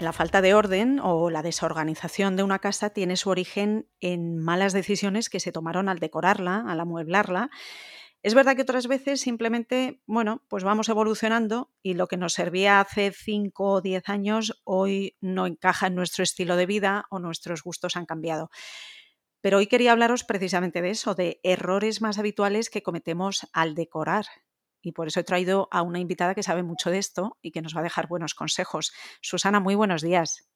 la falta de orden o la desorganización de una casa tiene su origen en malas decisiones que se tomaron al decorarla, al amueblarla. Es verdad que otras veces simplemente, bueno, pues vamos evolucionando y lo que nos servía hace 5 o 10 años hoy no encaja en nuestro estilo de vida o nuestros gustos han cambiado. Pero hoy quería hablaros precisamente de eso, de errores más habituales que cometemos al decorar y por eso he traído a una invitada que sabe mucho de esto y que nos va a dejar buenos consejos. Susana, muy buenos días.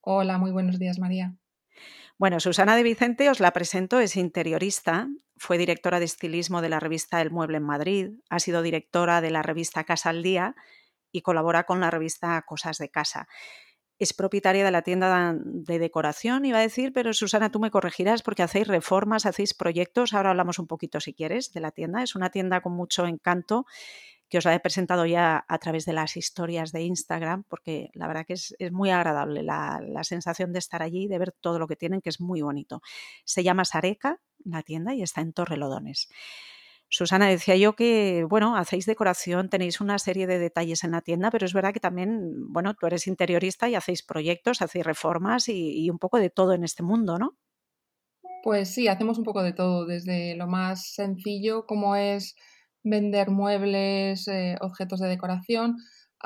Hola, muy buenos días, María. Bueno, Susana de Vicente, os la presento, es interiorista, fue directora de estilismo de la revista El Mueble en Madrid, ha sido directora de la revista Casa al Día y colabora con la revista Cosas de Casa es propietaria de la tienda de decoración, iba a decir, pero Susana, tú me corregirás porque hacéis reformas, hacéis proyectos. Ahora hablamos un poquito, si quieres, de la tienda. Es una tienda con mucho encanto que os la he presentado ya a través de las historias de Instagram, porque la verdad que es, muy agradable la, la, sensación de estar allí, de ver todo lo que tienen, que es muy bonito. Se llama Sareca, la tienda, y está en Torrelodones. Susana, decía yo que, bueno, hacéis decoración, tenéis una serie de detalles en la tienda, pero es verdad que también, bueno, tú eres interiorista y hacéis proyectos, hacéis reformas y, un poco de todo en este mundo, ¿no? Pues sí, hacemos un poco de todo, desde lo más sencillo, como es vender muebles, eh, objetos de decoración,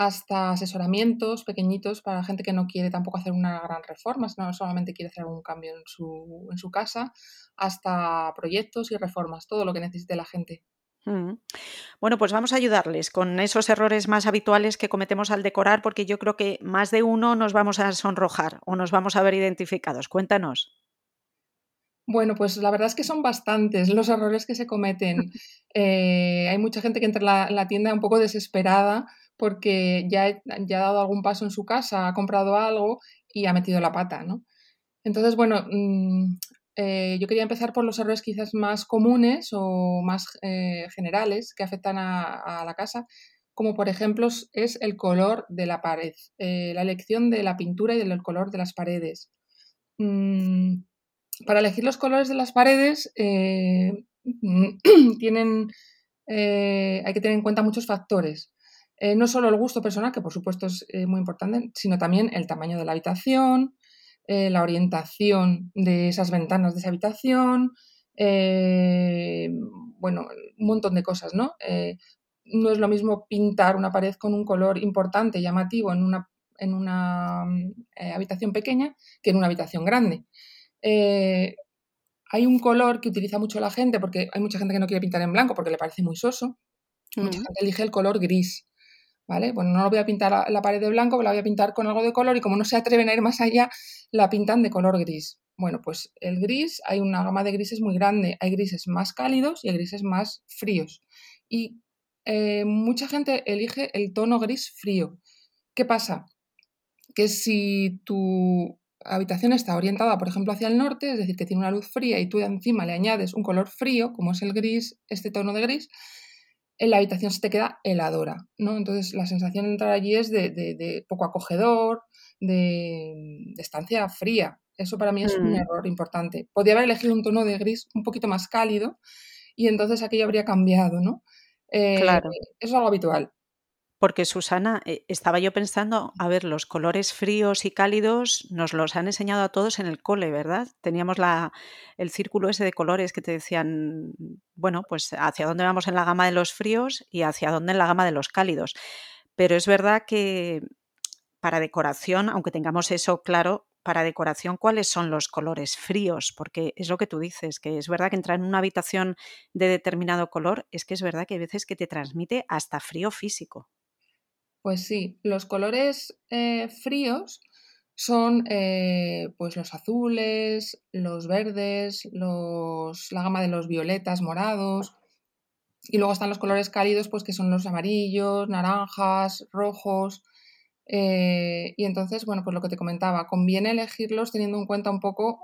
hasta asesoramientos pequeñitos para gente que no quiere tampoco hacer una gran reforma, no solamente quiere hacer algún cambio en su, en su casa, hasta proyectos y reformas, todo lo que necesite la gente. Mm. Bueno, pues vamos a ayudarles con esos errores más habituales que cometemos al decorar, porque yo creo que más de uno nos vamos a sonrojar o nos vamos a ver identificados. Cuéntanos. Bueno, pues la verdad es que son bastantes los errores que se cometen. Eh, hay mucha gente que entra en la, tienda un poco desesperada porque ya, ya ha dado algún paso en su casa, ha comprado algo y ha metido la pata, ¿no? Entonces, bueno, mm, eh, yo quería empezar por los errores quizás más comunes o más eh, generales que afectan a, la casa, como por ejemplo es el color de la pared, eh, la elección de la pintura y del color de las paredes. Mm, para elegir los colores de las paredes tienen, hay que tener en cuenta muchos factores. Eh, no solo el gusto personal, que por supuesto es eh, muy importante, sino también el tamaño de la habitación, eh, la orientación de esas ventanas de esa habitación, bueno, un montón de cosas, ¿no? no es lo mismo pintar una pared con un color importante, llamativo, en una, en una habitación pequeña que en una habitación grande. hay un color que utiliza mucho la gente, porque hay mucha gente que no quiere pintar en blanco porque le parece muy soso. Mucha gente elige el color gris. ¿Vale? Bueno, no lo voy a pintar la, pared de blanco, la voy a pintar con algo de color y como no se atreven a ir más allá, la pintan de color gris. Bueno, pues el gris, hay una gama de grises muy grande, hay grises más cálidos y hay grises más fríos. Y eh, mucha gente elige el tono gris frío. ¿Qué pasa? Que si tu habitación está orientada, por ejemplo, hacia el norte, es decir, que tiene una luz fría y tú encima le añades un color frío, como es el gris, este tono de gris, la habitación se te queda heladora, ¿no? Entonces la sensación de entrar allí es de, poco acogedor, de, estancia fría. Eso para mí es un mm. error importante. Podría haber elegido un tono de gris un poquito más cálido y entonces aquello habría cambiado, ¿no? Eh, claro. Eso es algo habitual. Porque Susana, eh, estaba yo pensando, a ver, los colores fríos y cálidos nos los han enseñado a todos en el cole, ¿verdad? Teníamos la, el círculo ese de colores que te decían, bueno, pues hacia dónde vamos en la gama de los fríos y hacia dónde en la gama de los cálidos. Pero es verdad que para decoración, aunque tengamos eso claro, para decoración, ¿cuáles son los colores fríos? Porque es lo que tú dices, que es verdad que entrar en una habitación de determinado color, es que es verdad que hay veces que te transmite hasta frío físico. Pues sí, los colores eh, fríos son eh, pues los azules, los verdes, los, la gama de los violetas, morados. Y luego están los colores cálidos, pues que son los amarillos, naranjas, rojos. Eh, y entonces, bueno, pues lo que te comentaba, conviene elegirlos teniendo en cuenta un poco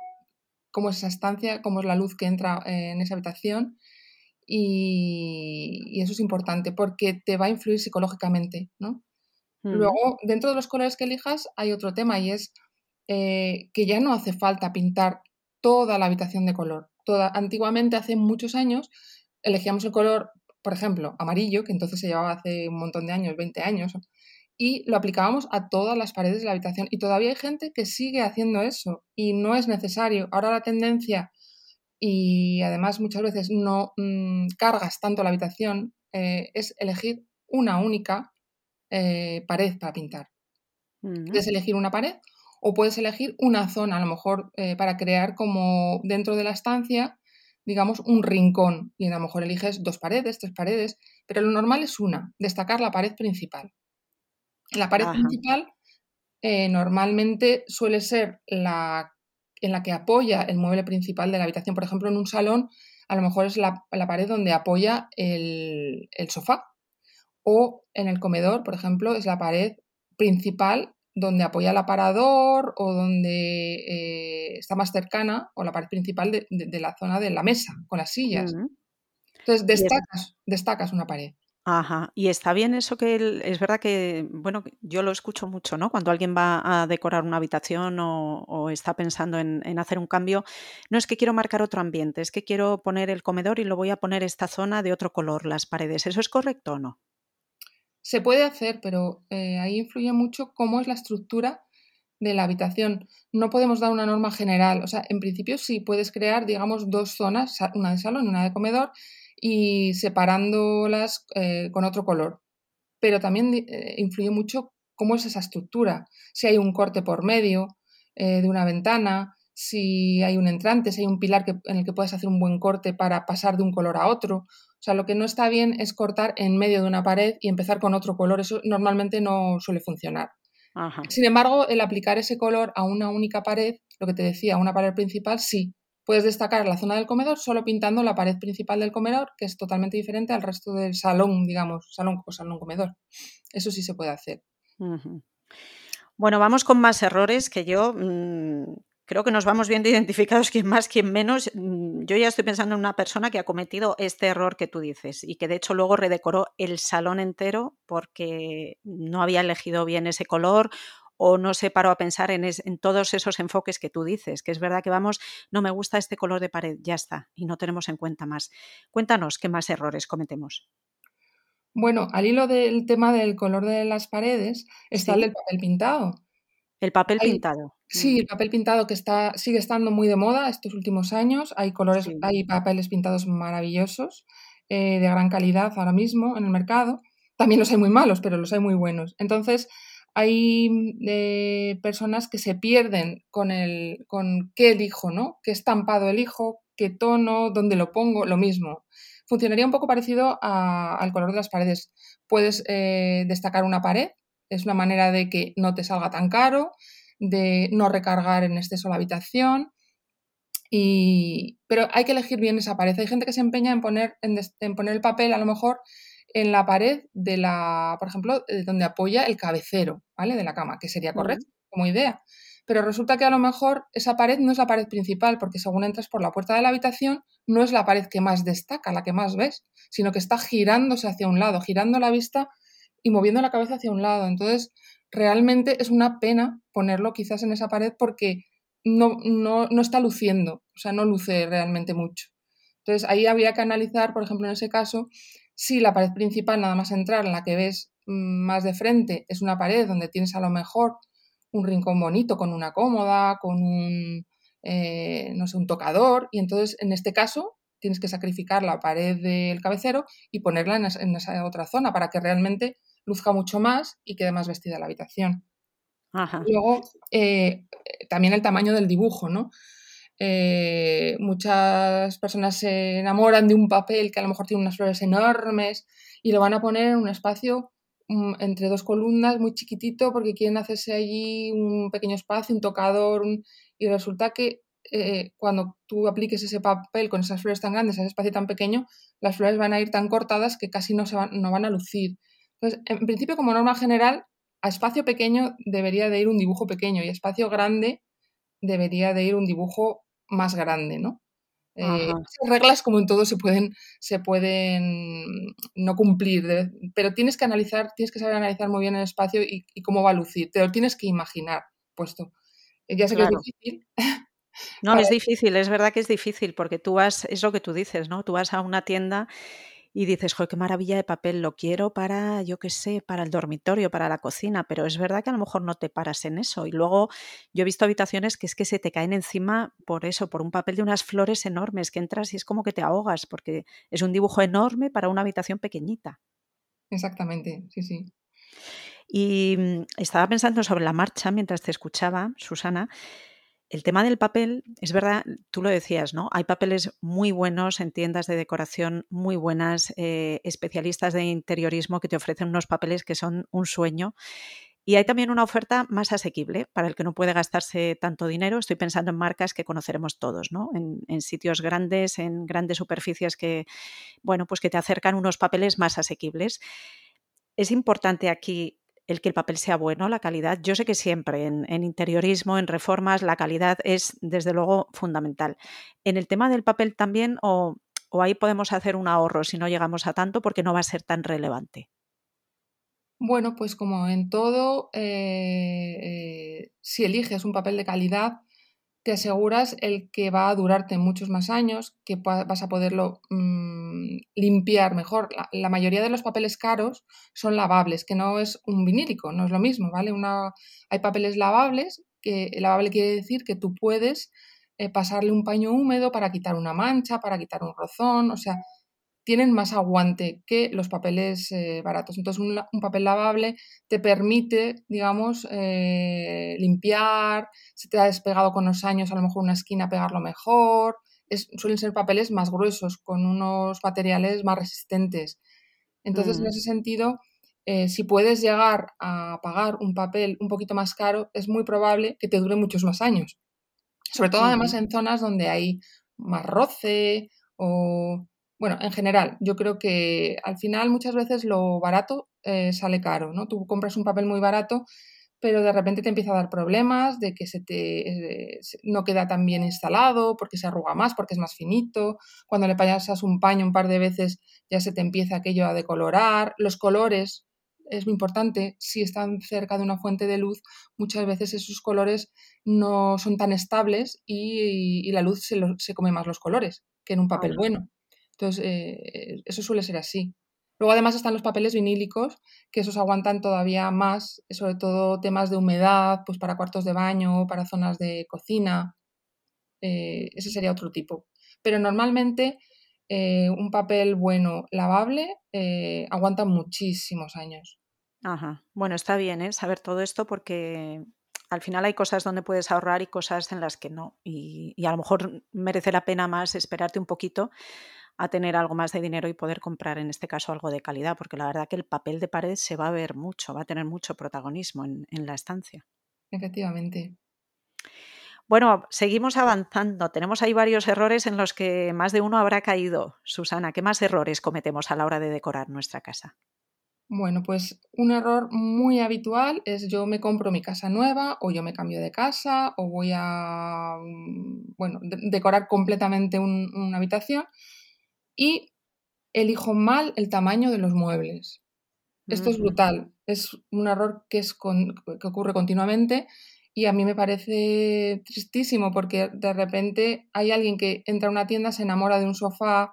cómo es esa estancia, cómo es la luz que entra en esa habitación y, eso es importante porque te va a influir psicológicamente, ¿no? Luego, dentro de los colores que elijas hay otro tema y es eh, que ya no hace falta pintar toda la habitación de color. Toda, antiguamente, hace muchos años, elegíamos el color, por ejemplo, amarillo, que entonces se llevaba hace un montón de años, 20 años, y lo aplicábamos a todas las paredes de la habitación. Y todavía hay gente que sigue haciendo eso y no es necesario. Ahora la tendencia, y además muchas veces no mm, cargas tanto la habitación, eh, es elegir una única eh, pared para pintar. Puedes elegir una pared o puedes elegir una zona, a lo mejor eh, para crear como dentro de la estancia, digamos, un rincón. Y a lo mejor eliges dos paredes, tres paredes, pero lo normal es una, destacar la pared principal. La pared principal eh, normalmente suele ser la en la que apoya el mueble principal de la habitación. Por ejemplo, en un salón, a lo mejor es la, pared donde apoya el, el, sofá. O en el comedor, por ejemplo, es la pared principal donde apoya el aparador o donde eh, está más cercana o la pared principal de, la zona de la mesa con las sillas. Entonces destacas, destacas una pared. Ajá. Y está bien eso que es verdad que, bueno, yo lo escucho mucho, ¿no? Cuando alguien va a decorar una habitación o, está pensando en, en, hacer un cambio, no es que quiero marcar otro ambiente, es que quiero poner el comedor y lo voy a poner esta zona de otro color, las paredes. ¿Eso es correcto o no? Se puede hacer, pero eh, ahí influye mucho cómo es la estructura de la habitación. No podemos dar una norma general. O sea, en principio sí puedes crear, digamos, dos zonas, una de salón y una de comedor, y separándolas eh, con otro color. Pero también eh, influye mucho cómo es esa estructura. Si hay un corte por medio de una ventana, si hay un entrante, si hay un pilar en el que puedes hacer un buen corte para pasar de un color a otro. O sea, lo que no está bien es cortar en medio de una pared y empezar con otro color. Eso normalmente no suele funcionar. Sin embargo, el aplicar ese color a una única pared, lo que te decía, una pared principal, sí. Puedes destacar la zona del comedor solo pintando la pared principal del comedor, que es totalmente diferente al resto del salón, digamos, salón o salón comedor. Eso sí se puede hacer. Bueno, vamos con más errores que yo mm, creo que nos vamos viendo identificados quién más, quién menos. Yo ya estoy pensando en una persona que ha cometido este error que tú dices y que de hecho luego redecoró el salón entero porque no había elegido bien ese color o no se paró a pensar en, en, todos esos enfoques que tú dices, que es verdad que vamos, no me gusta este color de pared, ya está, y no tenemos en cuenta más. Cuéntanos qué más errores cometemos. Bueno, al hilo del tema del color de las paredes está el del papel pintado. El papel pintado. Sí, el papel pintado que está, sigue estando muy de moda estos últimos años. Hay colores, hay papeles pintados maravillosos, eh, de gran calidad ahora mismo en el mercado. También los hay muy malos, pero los hay muy buenos. Entonces, hay eh, personas que se pierden con el con qué elijo, ¿no? ¿Qué estampado elijo? ¿Qué tono? ¿Dónde lo pongo? Lo mismo. Funcionaría un poco parecido al color de las paredes. Puedes eh, destacar una pared es una manera de que no te salga tan caro, de no recargar en exceso la habitación. Y, pero hay que elegir bien esa pared. Hay gente que se empeña en poner, en, poner el papel a lo mejor en la pared de la, por ejemplo, donde apoya el cabecero, ¿vale? De la cama, que sería correcto como idea. Pero resulta que a lo mejor esa pared no es la pared principal, porque según entras por la puerta de la habitación, no es la pared que más destaca, la que más ves, sino que está girándose hacia un lado, girando la vista y moviendo la cabeza hacia un lado. Entonces, realmente es una pena ponerlo quizás en esa pared porque no, no, no está luciendo, o sea, no luce realmente mucho. Entonces, ahí habría que analizar, por ejemplo, en ese caso, si la pared principal, nada más entrar, en la que ves mm, más de frente, es una pared donde tienes a lo mejor un rincón bonito con una cómoda, con un, eh, no sé, un tocador, y entonces en este caso tienes que sacrificar la pared del cabecero y ponerla en esa, en esa otra zona para que realmente luzca mucho más y quede más vestida la habitación. Luego, eh, también el tamaño del dibujo, ¿no? Eh, muchas personas se enamoran de un papel que a lo mejor tiene unas flores enormes y lo van a poner en un espacio mm, entre dos columnas muy chiquitito porque quieren hacerse allí un pequeño espacio, un tocador, y resulta que eh, cuando tú apliques ese papel con esas flores tan grandes, ese espacio tan pequeño, las flores van a ir tan cortadas que casi no, se van, no van a lucir. Entonces, en principio, como norma general, a espacio pequeño debería de ir un dibujo pequeño y a espacio grande debería de ir un dibujo más grande, ¿no? Eh, reglas, como en todo, se pueden, se pueden no cumplir, pero tienes que analizar, tienes que saber analizar muy bien el espacio y, cómo va a lucir. Te lo tienes que imaginar puesto. Eh, ya sé que es difícil. No, es difícil, es verdad que es difícil, porque tú vas, es lo que tú dices, ¿no? Tú vas a una tienda y dices, joder, qué maravilla de papel, lo quiero para, yo qué sé, para el dormitorio, para la cocina, pero es verdad que a lo mejor no te paras en eso. Y luego yo he visto habitaciones que es que se te caen encima por eso, por un papel de unas flores enormes, que entras y es como que te ahogas, porque es un dibujo enorme para una habitación pequeñita. Exactamente, sí, sí. Y mm, estaba pensando sobre la marcha mientras te escuchaba, Susana, el tema del papel, es verdad, tú lo decías, ¿no? Hay papeles muy buenos en tiendas de decoración, muy buenas, eh, especialistas de interiorismo que te ofrecen unos papeles que son un sueño. Y hay también una oferta más asequible para el que no puede gastarse tanto dinero. Estoy pensando en marcas que conoceremos todos, ¿no? En, en, sitios grandes, en grandes superficies que, bueno, pues que te acercan unos papeles más asequibles. Es importante aquí el que el papel sea bueno, la calidad. Yo sé que siempre en, interiorismo, en reformas, la calidad es desde luego fundamental. En el tema del papel también, o, ahí podemos hacer un ahorro si no llegamos a tanto porque no va a ser tan relevante. Bueno, pues como en todo, eh, eh, si eliges un papel de calidad, te aseguras el que va a durarte muchos más años, que vas a poderlo mm, limpiar mejor. La, mayoría de los papeles caros son lavables, que no es un vinílico, no es lo mismo, ¿vale? Una, hay papeles lavables, que lavable quiere decir que tú puedes eh, pasarle un paño húmedo para quitar una mancha, para quitar un rozón, o sea, tienen más aguante que los papeles eh, baratos. Entonces, un, papel lavable te permite, digamos, eh, limpiar, si te ha despegado con los años, a lo mejor una esquina pegarlo mejor. suelen ser papeles más gruesos, con unos materiales más resistentes. Entonces, en mm. ese sentido, eh, si puedes llegar a pagar un papel un poquito más caro, es muy probable que te dure muchos más años. Sobre todo, además, en zonas donde hay más roce o bueno, en general, yo creo que al final muchas veces lo barato eh, sale caro, ¿no? Tú compras un papel muy barato, pero de repente te empieza a dar problemas de que se te eh, no queda tan bien instalado, porque se arruga más, porque es más finito. Cuando le pasas un paño un par de veces ya se te empieza aquello a decolorar. Los colores es muy importante. Si están cerca de una fuente de luz, muchas veces esos colores no son tan estables y, la luz se, se, come más los colores que en un papel bueno. Entonces, eh, eso suele ser así. Luego además están los papeles vinílicos, que esos aguantan todavía más, sobre todo temas de humedad, pues para cuartos de baño, para zonas de cocina. Eh, ese sería otro tipo. Pero normalmente eh, un papel bueno, lavable, aguanta muchísimos años. Ajá. Bueno, está bien saber todo esto porque al final hay cosas donde puedes ahorrar y cosas en las que no. Y a lo mejor merece la pena más esperarte un poquito a tener algo más de dinero y poder comprar en este caso algo de calidad, porque la verdad que el papel de pared se va a ver mucho, va a tener mucho protagonismo en, la estancia. Efectivamente. Bueno, seguimos avanzando. Tenemos ahí varios errores en los que más de uno habrá caído. Susana, ¿qué más errores cometemos a la hora de decorar nuestra casa? Bueno, pues un error muy habitual es yo me compro mi casa nueva o yo me cambio de casa o voy a, mm, bueno, decorar completamente una habitación y elijo mal el tamaño de los muebles. Esto es brutal, es un error que, es que ocurre continuamente y a mí me parece tristísimo porque de repente hay alguien que entra a una tienda, se enamora de un sofá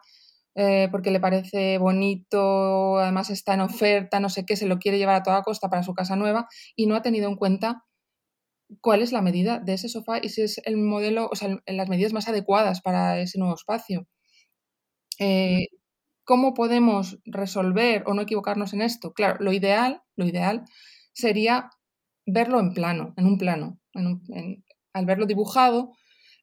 eh, porque le parece bonito, además está en oferta, no sé qué, se lo quiere llevar a toda costa para su casa nueva y no ha tenido en cuenta cuál es la medida de ese sofá y si es el modelo, o sea, las medidas más adecuadas para ese nuevo espacio. Eh, ¿Cómo podemos resolver o no equivocarnos en esto? Claro, lo ideal, lo ideal sería verlo en plano, en un plano. al verlo dibujado,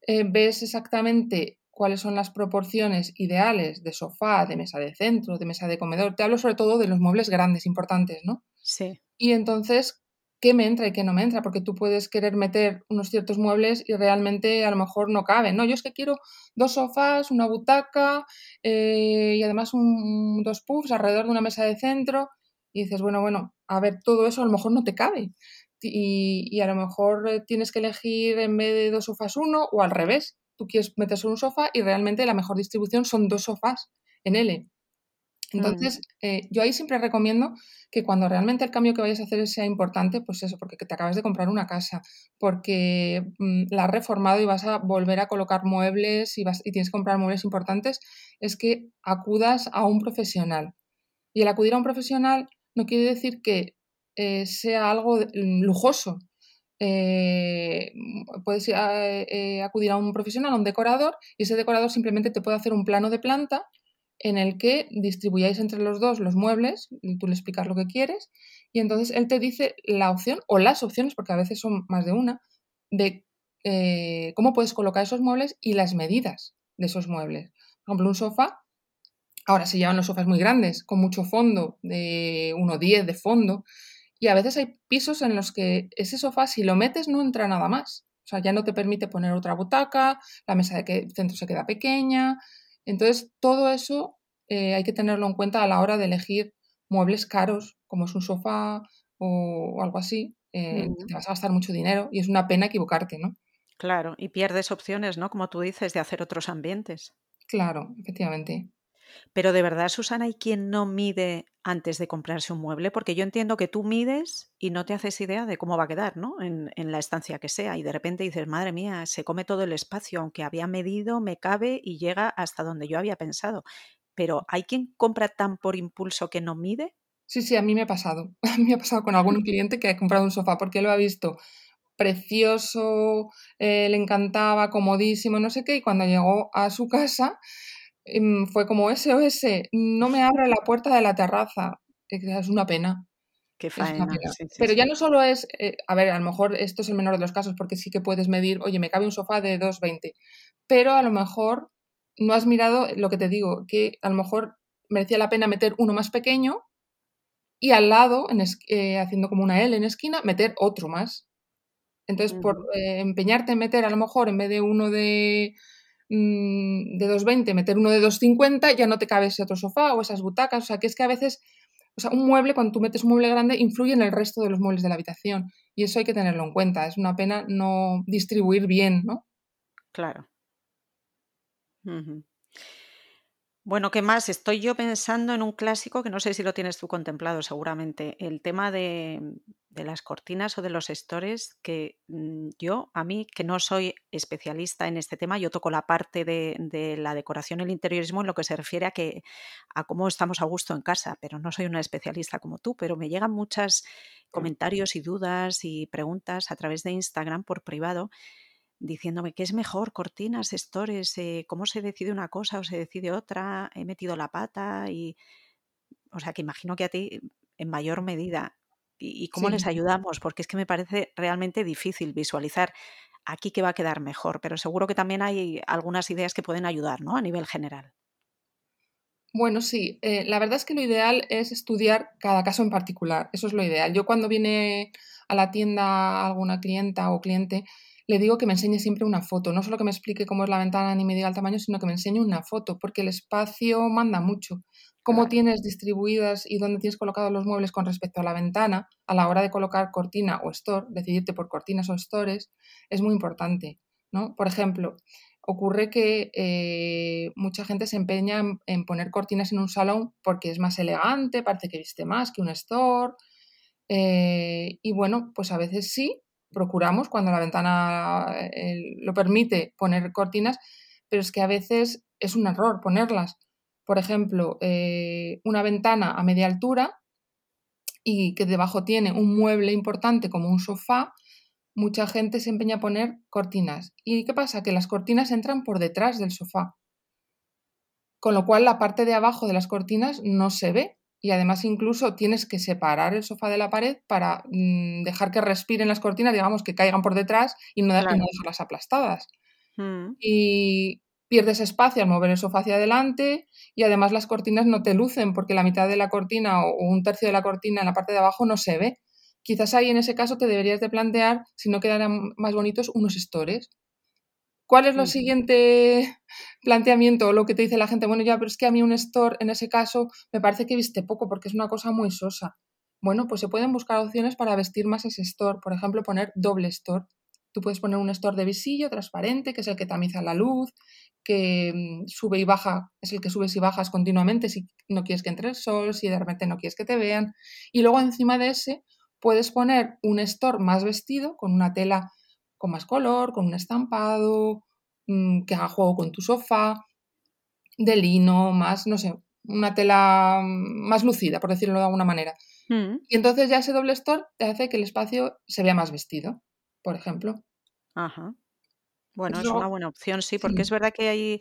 eh, ves exactamente cuáles son las proporciones ideales de sofá, de mesa de centro, de mesa de comedor. Te hablo sobre todo de los muebles grandes, importantes, ¿no? Sí. Y entonces qué me entra y qué no me entra, porque tú puedes querer meter unos ciertos muebles y realmente a lo mejor no caben. No, yo es que quiero dos sofás, una butaca eh, y además dos puffs alrededor de una mesa de centro y dices, bueno, bueno, a ver, todo eso a lo mejor no te cabe. Y, y a lo mejor eh, tienes que elegir en vez de dos sofás uno o al revés. Tú quieres meter solo un sofá y realmente la mejor distribución son dos sofás en L. Mm. Entonces, eh, yo ahí siempre recomiendo que cuando realmente el cambio que vayas a hacer sea importante, pues eso, porque te acabas de comprar una casa, porque mm, la has reformado y vas a volver a colocar muebles y, vas, y tienes que comprar muebles importantes, es que acudas a un profesional. Y el acudir a un profesional no quiere decir que eh, sea algo mm, lujoso. Eh, puedes acudir a un profesional, a un decorador, y ese decorador simplemente te puede hacer un plano de planta en el que distribuyáis entre los dos los muebles, tú le explicas lo que quieres, y entonces él te dice la opción o las opciones, porque a veces son más de una, de eh, cómo puedes colocar esos muebles y las medidas de esos muebles. Por ejemplo, un sofá, ahora se llevan los sofás muy grandes, con mucho fondo, de 1,10 de fondo, y a veces hay pisos en los que ese sofá, si lo metes, no entra nada más. O sea, ya no te permite poner otra butaca, la mesa de centro se queda pequeña, entonces, todo eso eh, hay que tenerlo en cuenta a la hora de elegir muebles caros, como es un sofá o, algo así. Eh, te vas a gastar mucho dinero y es una pena equivocarte, ¿no? Claro, y pierdes opciones, ¿no? Como tú dices, de hacer otros ambientes. Claro, efectivamente. Pero de verdad, Susana, ¿hay quien no mide antes de comprarse un mueble? Porque yo entiendo que tú mides y no te haces idea de cómo va a quedar, ¿no? En, la estancia que sea. Y de repente dices, madre mía, se come todo el espacio, aunque había medido, me cabe y llega hasta donde yo había pensado. Pero ¿hay quien compra tan por impulso que no mide? Sí, sí, a mí me ha pasado. A mí me ha pasado con algún cliente que ha comprado un sofá porque lo ha visto precioso, eh, le encantaba, comodísimo, no sé qué, y cuando llegó a su casa fue como SOS, no me abre la puerta de la terraza. Es una pena. Qué faena. Pero ya no solo es, eh, a ver, a lo mejor esto es el menor de los casos porque sí que puedes medir, oye, me cabe un sofá de 2,20, pero a lo mejor no has mirado lo que te digo, que a lo mejor merecía la pena meter uno más pequeño y al lado, eh, haciendo como una L en esquina, meter otro más. Entonces, por eh, empeñarte en meter a lo mejor en vez de uno de Mm, de 2,20 meter uno de 2,50, ya no te cabe ese otro sofá o esas butacas. O sea, que es que a veces, o sea, un mueble, cuando tú metes un mueble grande, influye en el resto de los muebles de la habitación. Y eso hay que tenerlo en cuenta. Es una pena no distribuir bien, ¿no? Claro. Bueno, ¿qué más? Estoy yo pensando en un clásico que no sé si lo tienes tú contemplado seguramente, el tema de, las cortinas o de los stores, que mm, yo, a mí, que no soy especialista en este tema, yo toco la parte de, la decoración y el interiorismo en lo que se refiere a, que, a cómo estamos a gusto en casa, pero no soy una especialista como tú, pero me llegan muchos comentarios y dudas y preguntas a través de Instagram por privado diciéndome qué es mejor, cortinas, stores, eh, cómo se decide una cosa o se decide otra, he metido la pata y, o sea, que imagino que a ti en mayor medida. ¿Y, cómo les ayudamos? Porque es que me parece realmente difícil visualizar aquí qué va a quedar mejor, pero seguro que también hay algunas ideas que pueden ayudar, ¿no? A nivel general. Bueno, sí, eh, la verdad es que lo ideal es estudiar cada caso en particular, eso es lo ideal. Yo cuando viene a la tienda alguna clienta o cliente, le digo que me enseñe siempre una foto, no solo que me explique cómo es la ventana ni me diga el tamaño, sino que me enseñe una foto, porque el espacio manda mucho. Cómo tienes distribuidas y dónde tienes colocados los muebles con respecto a la ventana, a la hora de colocar cortina o store, decidirte por cortinas o stores, es muy importante. ¿no? Por ejemplo, ocurre que eh, mucha gente se empeña en, poner cortinas en un salón porque es más elegante, parece que viste más que un store. Eh, y bueno, pues a veces sí, procuramos cuando la ventana eh, lo permite poner cortinas, pero es que a veces es un error ponerlas. Por ejemplo, eh, una ventana a media altura y que debajo tiene un mueble importante como un sofá, mucha gente se empeña a poner cortinas. ¿Y qué pasa? Que las cortinas entran por detrás del sofá. Con lo cual la parte de abajo de las cortinas no se ve y además incluso tienes que separar el sofá de la pared para mm, dejar que respiren las cortinas, digamos, que caigan por detrás y no, dejarlas aplastadas. Mm. Y pierdes espacio al mover el sofá hacia adelante y además las cortinas no te lucen porque la mitad de la cortina o un tercio de la cortina en la parte de abajo no se ve. Quizás ahí en ese caso te deberías de plantear, si no quedaran más bonitos, unos stores ¿Cuál es lo siguiente planteamiento o lo que te dice la gente? Bueno, ya, pero es que a mí un store en ese caso me parece que viste poco porque es una cosa muy sosa. Bueno, pues se pueden buscar opciones para vestir más ese store. Por ejemplo, poner doble store. Tú puedes poner un store de visillo transparente, que es el que tamiza la luz, que mm, sube y baja, es el que subes y bajas continuamente si no quieres que entre el sol, si de repente no quieres que te vean. Y luego encima de ese puedes poner un store más vestido, con una tela con más color, con un estampado, mm, que haga juego con tu sofá, de lino, más, no sé, una tela mm, más lucida, por decirlo de alguna manera. Mm. Y entonces ya ese doble store te hace que el espacio se vea más vestido, por ejemplo. Ajá. Bueno, es una buena opción, sí, porque es verdad que hay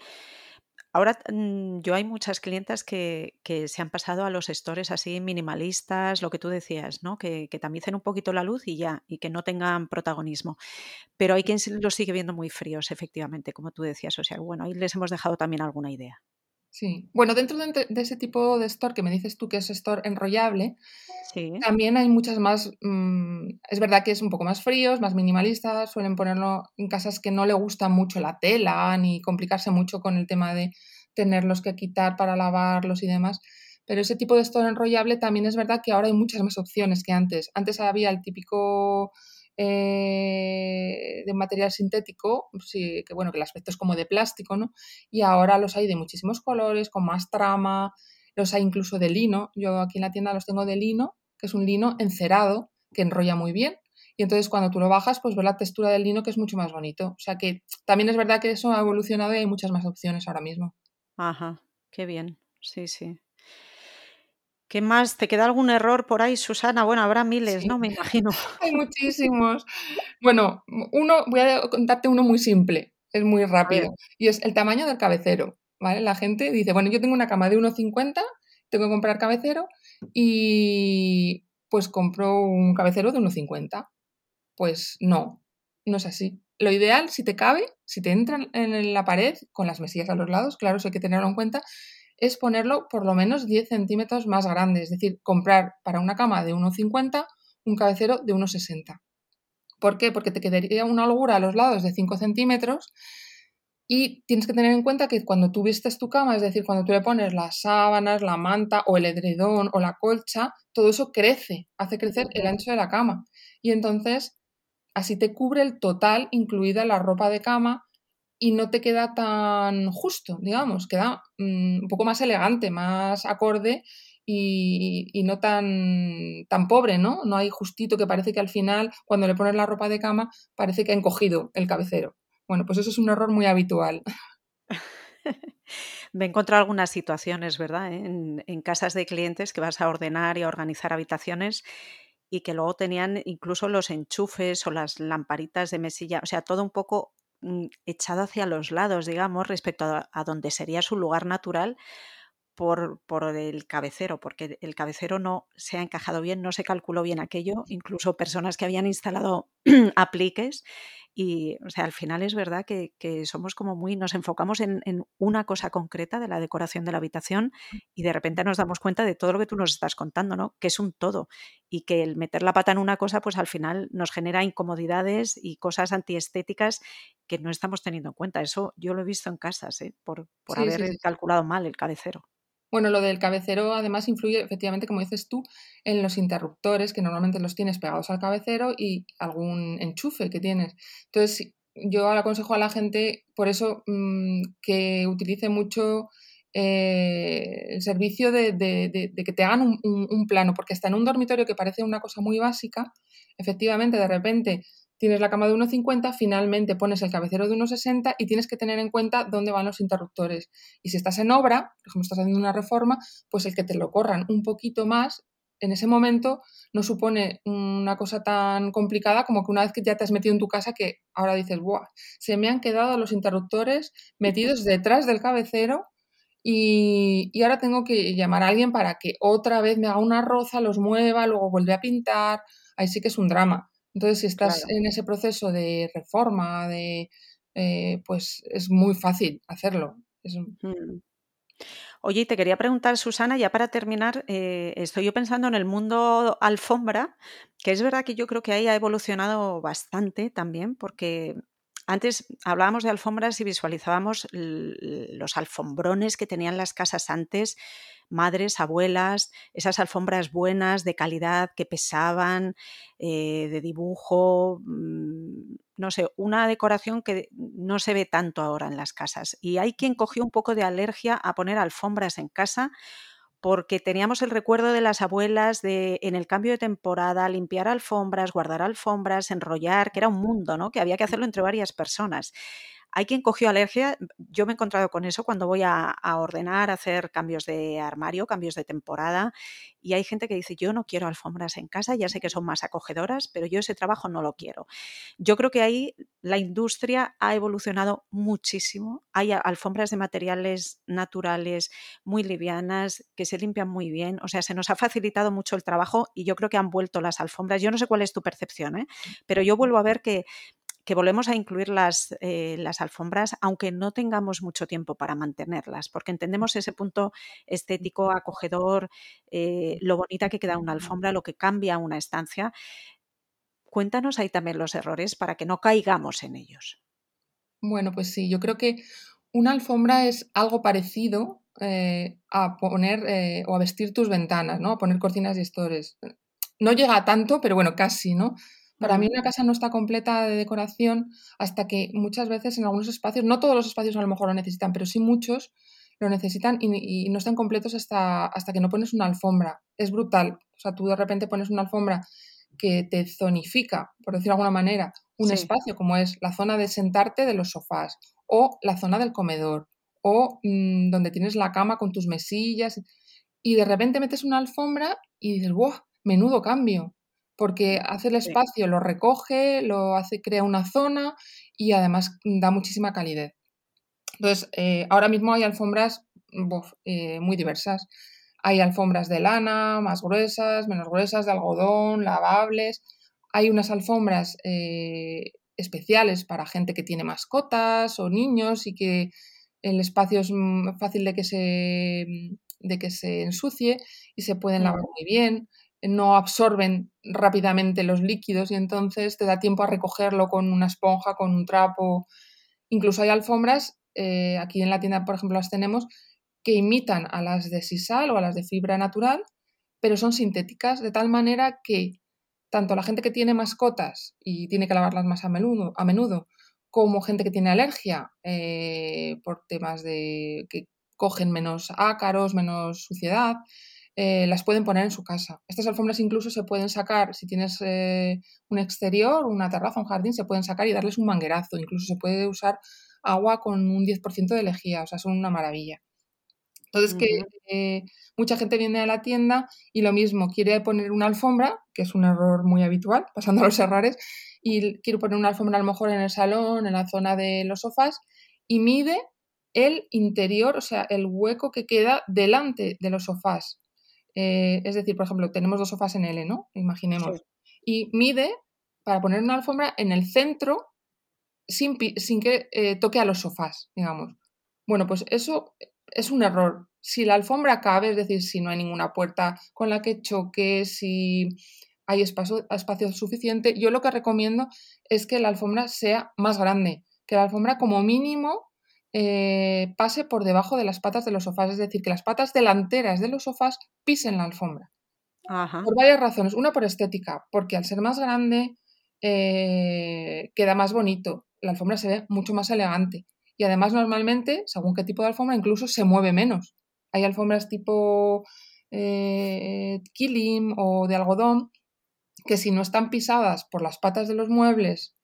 Ahora mm, yo hay muchas clientas que, se han pasado a los stores así minimalistas, lo que tú decías, ¿no? Que, que tamicen un poquito la luz y ya, y que no tengan protagonismo. Pero hay quien los sigue viendo muy fríos, efectivamente, como tú decías. O sea, bueno, ahí les hemos dejado también alguna idea. Sí. Bueno, dentro de, ese tipo de store que me dices tú que es store enrollable, también hay muchas más. Mm, es verdad que es un poco más fríos, más minimalistas, suelen ponerlo en casas que no le gusta mucho la tela ni complicarse mucho con el tema de tenerlos que quitar para lavarlos y demás. Pero ese tipo de store enrollable también es verdad que ahora hay muchas más opciones que antes. Antes había el típico eh, de material sintético, sí, que bueno, que el aspecto es como de plástico, ¿no? Y ahora los hay de muchísimos colores, con más trama, los hay incluso de lino. Yo aquí en la tienda los tengo de lino, que es un lino encerado, que enrolla muy bien. Y entonces cuando tú lo bajas, pues ves la textura del lino que es mucho más bonito. O sea que también es verdad que eso ha evolucionado y hay muchas más opciones ahora mismo. Ajá, qué bien. Sí, sí. ¿Qué más? ¿Te queda algún error por ahí, Susana? Bueno, habrá miles, ¿no? Me imagino. Hay muchísimos. Bueno, uno, voy a contarte uno muy simple, es muy rápido. Y es el tamaño del cabecero. ¿Vale? La gente dice, bueno, yo tengo una cama de 1,50, tengo que comprar cabecero y pues compro un cabecero de 1,50. Pues no, no es así. Lo ideal, si te cabe, si te entran en la pared con las mesillas a los lados, claro, eso hay que tenerlo en cuenta, es ponerlo por lo menos 10 centímetros más grande, es decir, comprar para una cama de 1,50 un cabecero de 1,60. ¿Por qué? Porque te quedaría una holgura a los lados de 5 centímetros y tienes que tener en cuenta que cuando tú vistes tu cama, es decir, cuando tú le pones las sábanas, la manta o el edredón o la colcha, todo eso crece, hace crecer el ancho de la cama. Y entonces así te cubre el total, incluida la ropa de cama, y no te queda tan justo, digamos, queda mm, un poco más elegante, más acorde y, no tan, tan pobre, ¿no? No hay justito que parece que al final, cuando le pones la ropa de cama, parece que ha encogido el cabecero. Bueno, pues eso es un error muy habitual. Me he encontrado algunas situaciones, ¿verdad? En, en, casas de clientes que vas a ordenar y a organizar habitaciones y que luego tenían incluso los enchufes o las lamparitas de mesilla, o sea, todo un poco echado hacia los lados, digamos, respecto a, donde sería su lugar natural por, por, el cabecero, porque el cabecero no se ha encajado bien, no se calculó bien aquello, incluso personas que habían instalado apliques y, o sea, al final es verdad que, somos como muy, nos enfocamos en, una cosa concreta de la decoración de la habitación y de repente nos damos cuenta de todo lo que tú nos estás contando, ¿no? Que es un todo y que el meter la pata en una cosa, pues al final nos genera incomodidades y cosas antiestéticas que no estamos teniendo en cuenta. Eso yo lo he visto en casas, ¿eh? por, haber calculado mal el cabecero. Bueno, lo del cabecero además influye efectivamente, como dices tú, en los interruptores que normalmente los tienes pegados al cabecero y algún enchufe que tienes. Entonces, yo aconsejo a la gente, por eso, mm, que utilice mucho eh, el servicio de, que te hagan un, un, plano, porque hasta en un dormitorio que parece una cosa muy básica, efectivamente, de repente tienes la cama de 1,50, finalmente pones el cabecero de 1,60 y tienes que tener en cuenta dónde van los interruptores. Y si estás en obra, por ejemplo, estás haciendo una reforma, pues el que te lo corran un poquito más en ese momento no supone una cosa tan complicada como que una vez que ya te has metido en tu casa que ahora dices, ¡buah! Se me han quedado los interruptores metidos detrás del cabecero y, y, ahora tengo que llamar a alguien para que otra vez me haga una roza, los mueva, luego vuelve a pintar. Ahí sí que es un drama. Entonces, si estás en ese proceso de reforma, de eh, pues es muy fácil hacerlo. Mm. Oye, y te quería preguntar, Susana, ya para terminar, eh, estoy yo pensando en el mundo alfombra, que es verdad que yo creo que ahí ha evolucionado bastante también, porque Antes hablábamos de alfombras y visualizábamos los alfombrones que tenían las casas antes, madres, abuelas, esas alfombras buenas, de calidad, que pesaban, eh, de dibujo, mm, no sé, una decoración que no se ve tanto ahora en las casas. Y hay quien cogió un poco de alergia a poner alfombras en casa porque teníamos el recuerdo de las abuelas de en el cambio de temporada limpiar alfombras, guardar alfombras, enrollar, que era un mundo, ¿no? Que había que hacerlo entre varias personas. Hay quien cogió alergia, yo me he encontrado con eso cuando voy a, ordenar, hacer cambios de armario, cambios de temporada, y hay gente que dice, yo no quiero alfombras en casa, ya sé que son más acogedoras, pero yo ese trabajo no lo quiero. Yo creo que ahí la industria ha evolucionado muchísimo, hay alfombras de materiales naturales muy livianas, que se limpian muy bien, o sea, se nos ha facilitado mucho el trabajo y yo creo que han vuelto las alfombras, yo no sé cuál es tu percepción, ¿eh? pero yo vuelvo a ver que que volvemos a incluir las, eh, las, alfombras, aunque no tengamos mucho tiempo para mantenerlas, porque entendemos ese punto estético, acogedor, eh, lo bonita que queda una alfombra, lo que cambia una estancia. Cuéntanos ahí también los errores para que no caigamos en ellos. Bueno, pues sí, yo creo que una alfombra es algo parecido eh, a poner o a vestir tus ventanas, ¿no? A poner cortinas y estores. No llega a tanto, pero bueno, casi, ¿no? Para mí una casa no está completa de decoración hasta que muchas veces en algunos espacios, no todos los espacios a lo mejor lo necesitan, pero sí muchos lo necesitan y, no están completos hasta, hasta que no pones una alfombra. Es brutal. O sea, tú de repente pones una alfombra que te zonifica, por decirlo de alguna manera, un espacio como es la zona de sentarte de los sofás o la zona del comedor o mm, donde tienes la cama con tus mesillas y de repente metes una alfombra y dices, ¡wow! Menudo cambio porque hace el espacio, lo recoge, lo hace, crea una zona y además da muchísima calidez. Entonces, eh, ahora mismo hay alfombras eh, muy diversas. Hay alfombras de lana, más gruesas, menos gruesas, de algodón, lavables. Hay unas alfombras eh, especiales para gente que tiene mascotas o niños y que el espacio es mm, fácil de que se, de que se ensucie y se pueden lavar muy bien no absorben rápidamente los líquidos y entonces te da tiempo a recogerlo con una esponja, con un trapo. Incluso hay alfombras, eh, aquí en la tienda por ejemplo las tenemos, que imitan a las de sisal o a las de fibra natural, pero son sintéticas de tal manera que tanto la gente que tiene mascotas y tiene que lavarlas más a menudo, a menudo como gente que tiene alergia eh, por temas de que cogen menos ácaros, menos suciedad, eh, las pueden poner en su casa. Estas alfombras incluso se pueden sacar, si tienes eh, un exterior, una terraza, un jardín, se pueden sacar y darles un manguerazo. Incluso se puede usar agua con un 10% de lejía, o sea, son una maravilla. Entonces, que eh, mucha gente viene a la tienda y lo mismo, quiere poner una alfombra, que es un error muy habitual, pasando a los errores, y quiere poner una alfombra a lo mejor en el salón, en la zona de los sofás, y mide el interior, o sea, el hueco que queda delante de los sofás. Eh, es decir, por ejemplo, tenemos dos sofás en L, ¿no? Imaginemos. Y mide para poner una alfombra en el centro sin, que eh, toque a los sofás, digamos. Bueno, pues eso es un error. Si la alfombra cabe, es decir, si no hay ninguna puerta con la que choque, si hay espacio, espacio suficiente, yo lo que recomiendo es que la alfombra sea más grande, que la alfombra como mínimo eh, pase por debajo de las patas de los sofás, es decir, que las patas delanteras de los sofás pisen la alfombra. Por varias razones. Una por estética, porque al ser más grande eh, queda más bonito, la alfombra se ve mucho más elegante. Y además normalmente, según qué tipo de alfombra, incluso se mueve menos. Hay alfombras tipo eh, kilim o de algodón que si no están pisadas por las patas de los muebles,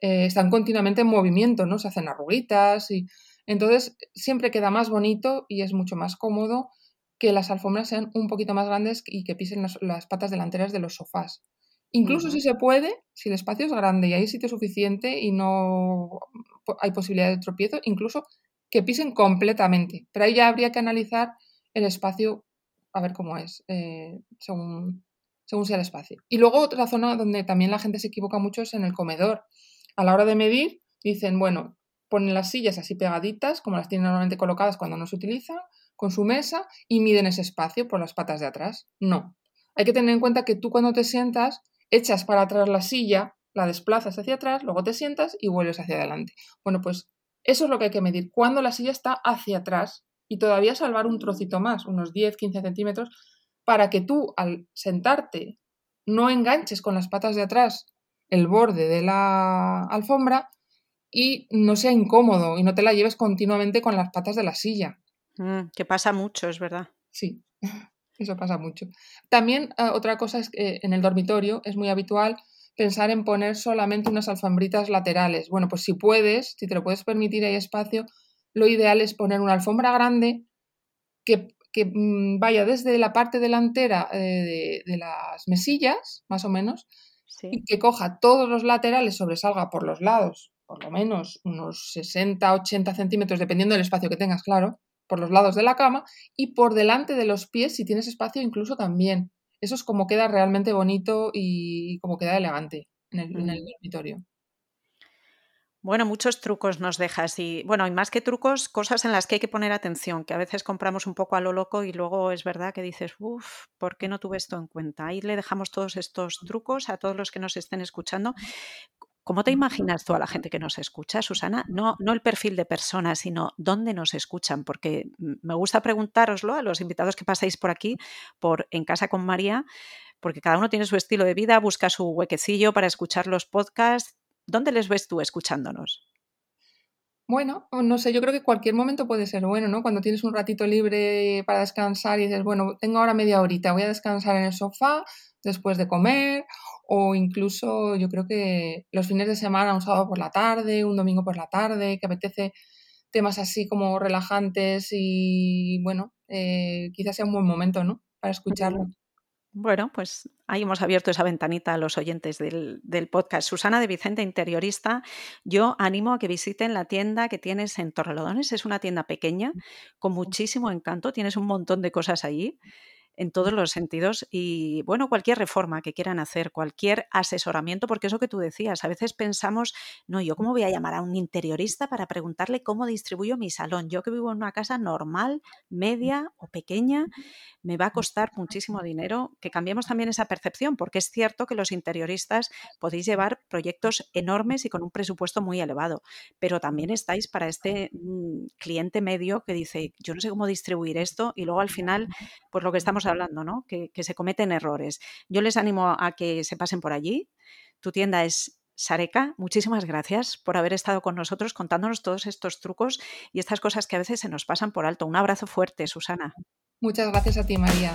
están continuamente en movimiento, ¿no? Se hacen arruguitas y entonces, siempre queda más bonito y es mucho más cómodo que las alfombras sean un poquito más grandes y que pisen las, patas delanteras de los sofás. Incluso si se puede, si el espacio es grande y hay sitio suficiente y no hay posibilidad de tropiezo, incluso que pisen completamente. Pero ahí ya habría que analizar el espacio a ver cómo es, eh, según, según sea el espacio. Y luego otra zona donde también la gente se equivoca mucho es en el comedor. A la hora de medir, dicen, bueno, ponen las sillas así pegaditas, como las tienen normalmente colocadas cuando no se utilizan, con su mesa y miden ese espacio por las patas de atrás. No. Hay que tener en cuenta que tú cuando te sientas echas para atrás la silla la desplazas hacia atrás, luego te sientas y vuelves hacia adelante. Bueno, pues eso es lo que hay que medir. Cuando la silla está hacia atrás y todavía salvar un trocito más, unos 10, 15 centímetros, para que tú al sentarte no enganches con las patas de atrás el borde de la alfombra y no sea incómodo y no te la lleves continuamente con las patas de la silla. Mm, que pasa mucho, es verdad. Sí, eso pasa mucho. También eh, otra cosa es que en el dormitorio es muy habitual pensar en poner solamente unas alfombritas laterales. Bueno, pues si puedes, si te lo puedes permitir, hay espacio, lo ideal es poner una alfombra grande que, mm, vaya desde la parte delantera eh, de, las mesillas, más o menos, y que coja todos los laterales, sobresalga por los lados, por lo menos unos 60, 80 centímetros, dependiendo del espacio que tengas, claro, por los lados de la cama, y por delante de los pies, si tienes espacio, incluso también. Eso es como queda realmente bonito y como queda elegante en el, en el dormitorio. Bueno, muchos trucos nos dejas y, bueno, y más que trucos, cosas en las que hay que poner atención, que a veces compramos un poco a lo loco y luego es verdad que dices, uff, ¿por qué no tuve esto en cuenta? Ahí le dejamos todos estos trucos a todos los que nos estén escuchando. ¿Cómo te imaginas tú a la gente que nos escucha, Susana? No, no el perfil de persona, sino dónde nos escuchan, porque me gusta preguntároslo a los invitados que pasáis por aquí, por En Casa con María, porque cada uno tiene su estilo de vida, busca su huequecillo para escuchar los podcasts, ¿Dónde les ves tú escuchándonos? Bueno, no sé, yo creo que cualquier momento puede ser bueno, ¿no? Cuando tienes un ratito libre para descansar y dices, bueno, tengo ahora media horita, voy a descansar en el sofá después de comer, o incluso yo creo que los fines de semana, un sábado por la tarde, un domingo por la tarde, que apetece temas así como relajantes y bueno, eh, quizás sea un buen momento, ¿no? Para escucharlo. Bueno, pues ahí hemos abierto esa ventanita a los oyentes del, podcast. Susana de Vicente, interiorista, yo animo a que visiten la tienda que tienes en Torrelodones. Es una tienda pequeña, con muchísimo encanto, tienes un montón de cosas allí en todos los sentidos y bueno, cualquier reforma que quieran hacer, cualquier asesoramiento, porque eso que tú decías, a veces pensamos, no, yo cómo voy a llamar a un interiorista para preguntarle cómo distribuyo mi salón. Yo que vivo en una casa normal, media o pequeña, me va a costar muchísimo dinero que cambiemos también esa percepción, porque es cierto que los interioristas podéis llevar proyectos enormes y con un presupuesto muy elevado, pero también estáis para este mm, cliente medio que dice, yo no sé cómo distribuir esto y luego al final, pues lo que estamos hablando, ¿no? Que, se cometen errores. Yo les animo a que se pasen por allí. Tu tienda es Sareca, muchísimas gracias por haber estado con nosotros contándonos todos estos trucos y estas cosas que a veces se nos pasan por alto. Un abrazo fuerte, Susana. Muchas gracias a ti, María.